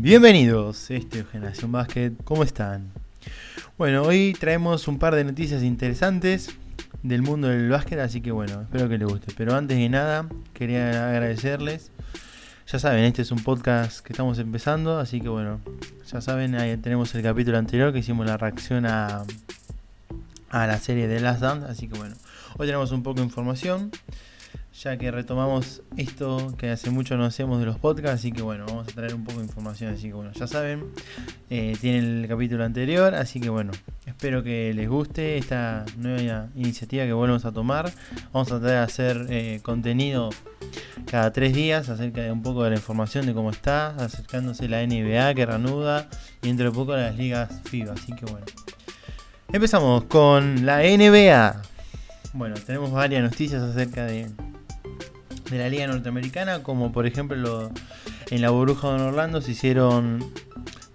Bienvenidos, este es Generación Básquet, ¿cómo están? Bueno, hoy traemos un par de noticias interesantes del mundo del básquet, así que bueno, espero que les guste. Pero antes de nada, quería agradecerles. Ya saben, este es un podcast que estamos empezando, así que bueno, ya saben, ahí tenemos el capítulo anterior que hicimos la reacción a, a la serie de Last Dance, así que bueno, hoy tenemos un poco de información ya que retomamos esto que hace mucho no hacemos de los podcasts, así que bueno, vamos a traer un poco de información, así que bueno, ya saben, eh, tienen el capítulo anterior, así que bueno, espero que les guste esta nueva iniciativa que volvemos a tomar, vamos a tratar de hacer eh, contenido cada tres días acerca de un poco de la información de cómo está, acercándose la NBA que reanuda y dentro de poco las ligas FIBA, así que bueno. Empezamos con la NBA. Bueno, tenemos varias noticias acerca de, de la liga norteamericana, como por ejemplo en la burbuja de Orlando se hicieron,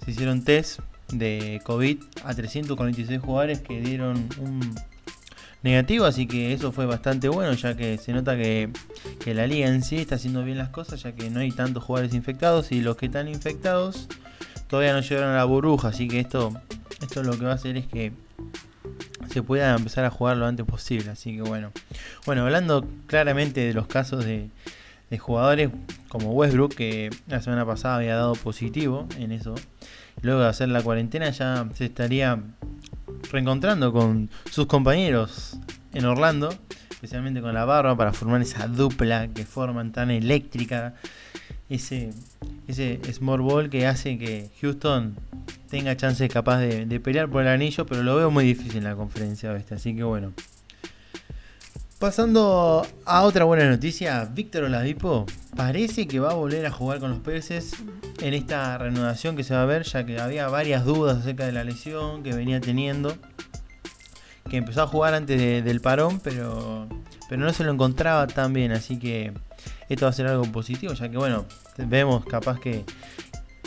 se hicieron test de COVID a 346 jugadores que dieron un negativo, así que eso fue bastante bueno, ya que se nota que, que, la liga en sí está haciendo bien las cosas, ya que no hay tantos jugadores infectados y los que están infectados todavía no llegaron a la burbuja, así que esto, esto lo que va a hacer es que se pueda empezar a jugar lo antes posible. Así que bueno. Bueno, hablando claramente de los casos de, jugadores como Westbrook, que la semana pasada había dado positivo en eso. Luego de hacer la cuarentena ya se estaría reencontrando con sus compañeros en Orlando, especialmente con la barba, para formar esa dupla que forman tan eléctrica. Ese, ese small ball que hace que Houston tenga chance capaz de, pelear por el anillo, pero lo veo muy difícil en la conferencia así que bueno. Pasando a otra buena noticia, Víctor Oladipo parece que va a volver a jugar con los peces en esta reanudación que se va a ver, ya que había varias dudas acerca de la lesión que venía teniendo, que empezó a jugar antes del parón, pero, pero no se lo encontraba tan bien, así que esto va a ser algo positivo, ya que bueno, vemos capaz que,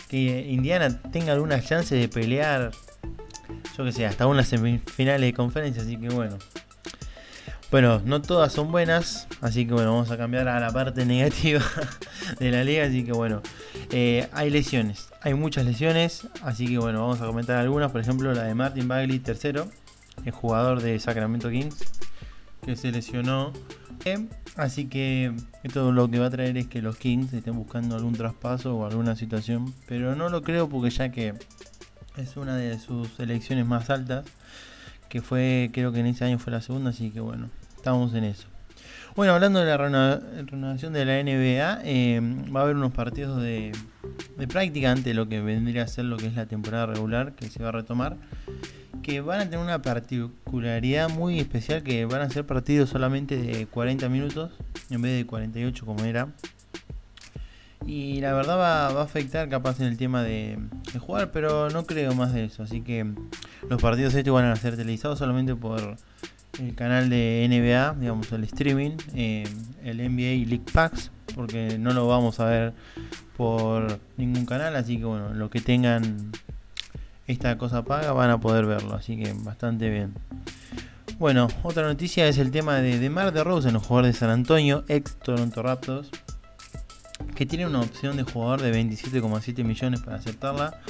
que Indiana tenga alguna chance de pelear, yo que sé, hasta unas semifinales de conferencia, así que bueno. Bueno, no todas son buenas, así que bueno, vamos a cambiar a la parte negativa de la liga, así que bueno, eh, hay lesiones, hay muchas lesiones, así que bueno, vamos a comentar algunas, por ejemplo la de Martin Bagley, tercero, el jugador de Sacramento Kings, que se lesionó Así que esto lo que va a traer es que los Kings estén buscando algún traspaso o alguna situación. Pero no lo creo porque ya que es una de sus elecciones más altas. Que fue, creo que en ese año fue la segunda. Así que bueno, estamos en eso. Bueno, hablando de la renovación de la NBA, eh, va a haber unos partidos de, de práctica antes de lo que vendría a ser lo que es la temporada regular que se va a retomar que van a tener una particularidad muy especial que van a ser partidos solamente de 40 minutos en vez de 48 como era. Y la verdad va, a afectar capaz en el tema de, jugar, pero no creo más de eso. Así que los partidos estos van a ser televisados solamente por el canal de NBA, digamos el streaming, eh, el NBA League Packs, porque no lo vamos a ver por ningún canal. Así que bueno, lo que tengan esta cosa paga, van a poder verlo, así que bastante bien. Bueno, otra noticia es el tema de DeMar DeRozan, el jugador de San Antonio, ex Toronto Raptors, que tiene una opción de jugador de 27,7 millones para aceptarla.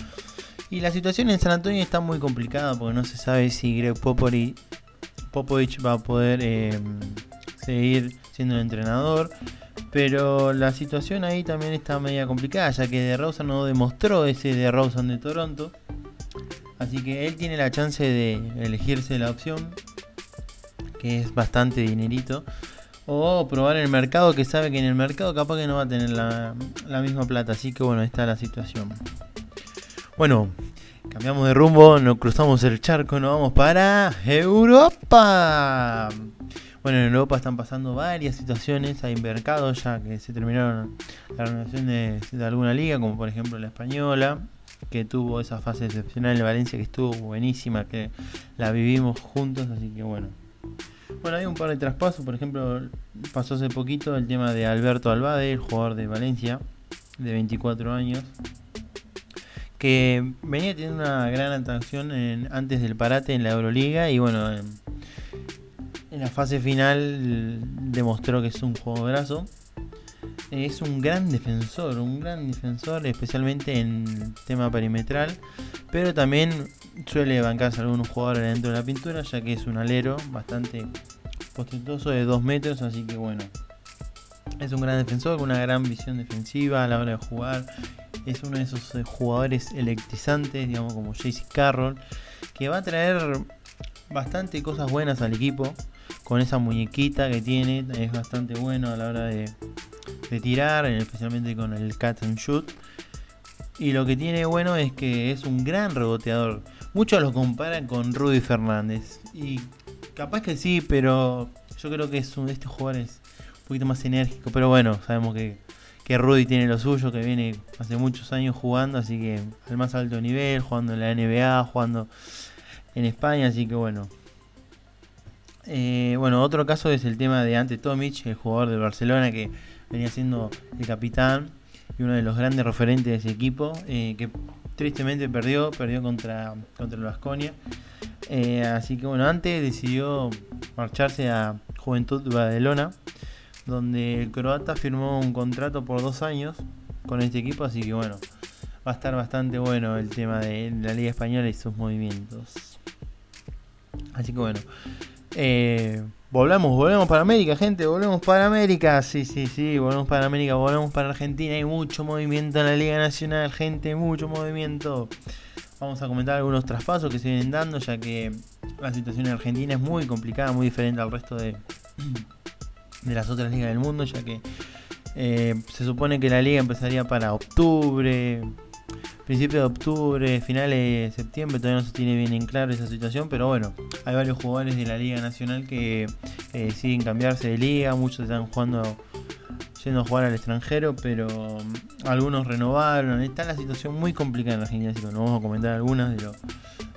Y la situación en San Antonio está muy complicada porque no se sabe si Greg Popovich, va a poder eh, seguir siendo el entrenador. Pero la situación ahí también está media complicada, ya que DeRozan no demostró ese DeRozan de Toronto. Así que él tiene la chance de elegirse la opción, que es bastante dinerito. O probar en el mercado, que sabe que en el mercado capaz que no va a tener la, misma plata. Así que bueno, está la situación. Bueno, cambiamos de rumbo, nos cruzamos el charco, nos vamos para Europa. Bueno, en Europa están pasando varias situaciones, hay mercados ya que se terminaron la renovación de, de alguna liga, como por ejemplo la española, que tuvo esa fase excepcional en Valencia que estuvo buenísima, que la vivimos juntos, así que bueno. Bueno, hay un par de traspasos, por ejemplo, pasó hace poquito el tema de Alberto Albade, el jugador de Valencia, de 24 años, que venía teniendo una gran atracción antes del parate en la Euroliga y bueno, en, en la fase final demostró que es un juego graso es un gran defensor, un gran defensor, especialmente en tema perimetral, pero también suele bancarse algunos jugadores dentro de la pintura, ya que es un alero bastante postentoso de 2 metros, así que bueno, es un gran defensor con una gran visión defensiva a la hora de jugar. Es uno de esos eh, jugadores electrizantes, digamos como JC Carroll, que va a traer bastante cosas buenas al equipo con esa muñequita que tiene. Es bastante bueno a la hora de, tirar, especialmente con el catch and shoot. Y lo que tiene bueno es que es un gran reboteador. Muchos lo comparan con Rudy Fernández. Y capaz que sí, pero yo creo que es un, este jugador es un poquito más enérgico. Pero bueno, sabemos que, que Rudy tiene lo suyo, que viene hace muchos años jugando, así que al más alto nivel, jugando en la NBA, jugando en España, así que bueno. Eh, bueno, otro caso es el tema de Ante Tomic, el jugador de Barcelona que venía siendo el capitán y uno de los grandes referentes de ese equipo, eh, que tristemente perdió, perdió contra, contra el Vasconia. Eh, así que bueno, Ante decidió marcharse a Juventud Badalona, donde el croata firmó un contrato por dos años con este equipo, así que bueno, va a estar bastante bueno el tema de la Liga Española y sus movimientos. Así que bueno. Eh, volvemos, volvemos para América, gente, volvemos para América. Sí, sí, sí, volvemos para América, volvemos para Argentina. Hay mucho movimiento en la Liga Nacional, gente, mucho movimiento. Vamos a comentar algunos traspasos que se vienen dando, ya que la situación en Argentina es muy complicada, muy diferente al resto de, de las otras ligas del mundo, ya que eh, se supone que la liga empezaría para octubre, principio de octubre, finales de septiembre, todavía no se tiene bien en claro esa situación, pero bueno, hay varios jugadores de la Liga Nacional que, deciden cambiarse de liga, muchos están jugando yendo a jugar al extranjero, pero mm, algunos renovaron. Está la situación muy complicada en Argentina, así que vamos a comentar algunas de,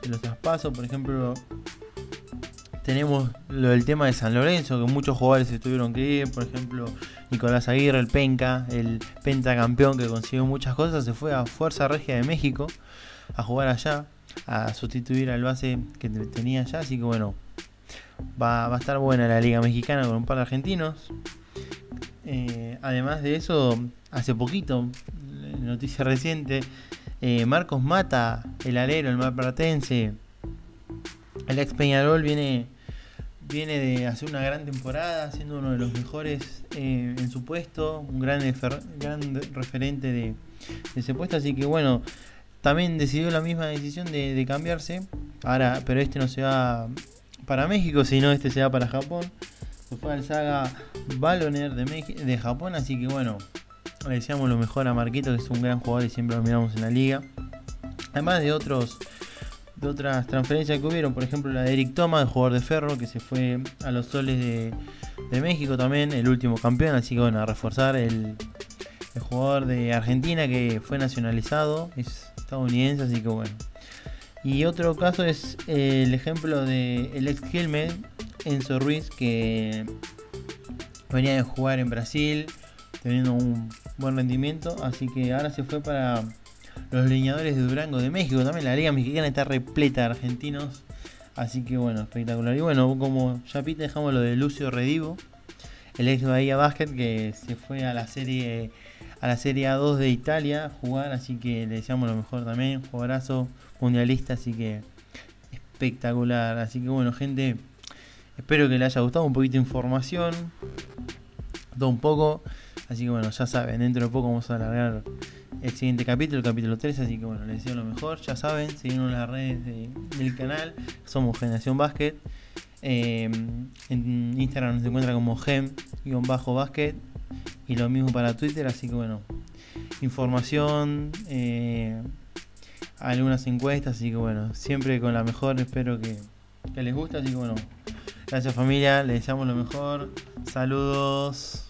de los traspasos. Por ejemplo, tenemos lo del tema de San Lorenzo, que muchos jugadores se tuvieron que ir, por ejemplo, Nicolás Aguirre, el penca, el pentacampeón que consiguió muchas cosas, se fue a Fuerza Regia de México a jugar allá, a sustituir al base que tenía allá, así que bueno, va, a estar buena la Liga Mexicana con un par de argentinos. Eh, además de eso, hace poquito, noticia reciente, eh, Marcos Mata, el alero, el malpratense, el ex Peñarol viene viene de hacer una gran temporada, siendo uno de los mejores eh, en su puesto, un gran, referente de, ese puesto, así que bueno, también decidió la misma decisión de, cambiarse, ahora, pero este no se va para México, sino este se va para Japón, se fue al Saga Baloner de, de Japón, así que bueno, le deseamos lo mejor a Marquito, que es un gran jugador y siempre lo miramos en la liga, además de otros otras transferencias que hubieron, por ejemplo la de Eric Thomas, el jugador de Ferro, que se fue a los soles de, México también, el último campeón, así que bueno, a reforzar el, jugador de Argentina que fue nacionalizado, es estadounidense, así que bueno. Y otro caso es el ejemplo de el ex Gilmed, Enzo Ruiz, que venía de jugar en Brasil, teniendo un buen rendimiento, así que ahora se fue para los leñadores de Durango de México. También la Liga Mexicana está repleta de argentinos. Así que bueno, espectacular. Y bueno, como ya pita, dejamos lo de Lucio Redivo, el ex Bahía Basket, que se fue a la serie a la Serie A2 de Italia a jugar. Así que le deseamos lo mejor también. Jugadorazo mundialista, así que espectacular. Así que bueno, gente, espero que les haya gustado un poquito de información. Un poco. Así que bueno, ya saben, dentro de poco vamos a alargar el siguiente capítulo, el capítulo 3. Así que bueno, les deseo lo mejor. Ya saben, seguimos en las redes del canal. Somos Generación Basket. Eh, en Instagram nos encuentra como gem-basket. Y lo mismo para Twitter. Así que bueno, información. Eh, algunas encuestas. Así que bueno, siempre con la mejor. Espero que, que les guste. Así que bueno, gracias familia. Les deseamos lo mejor. Saludos.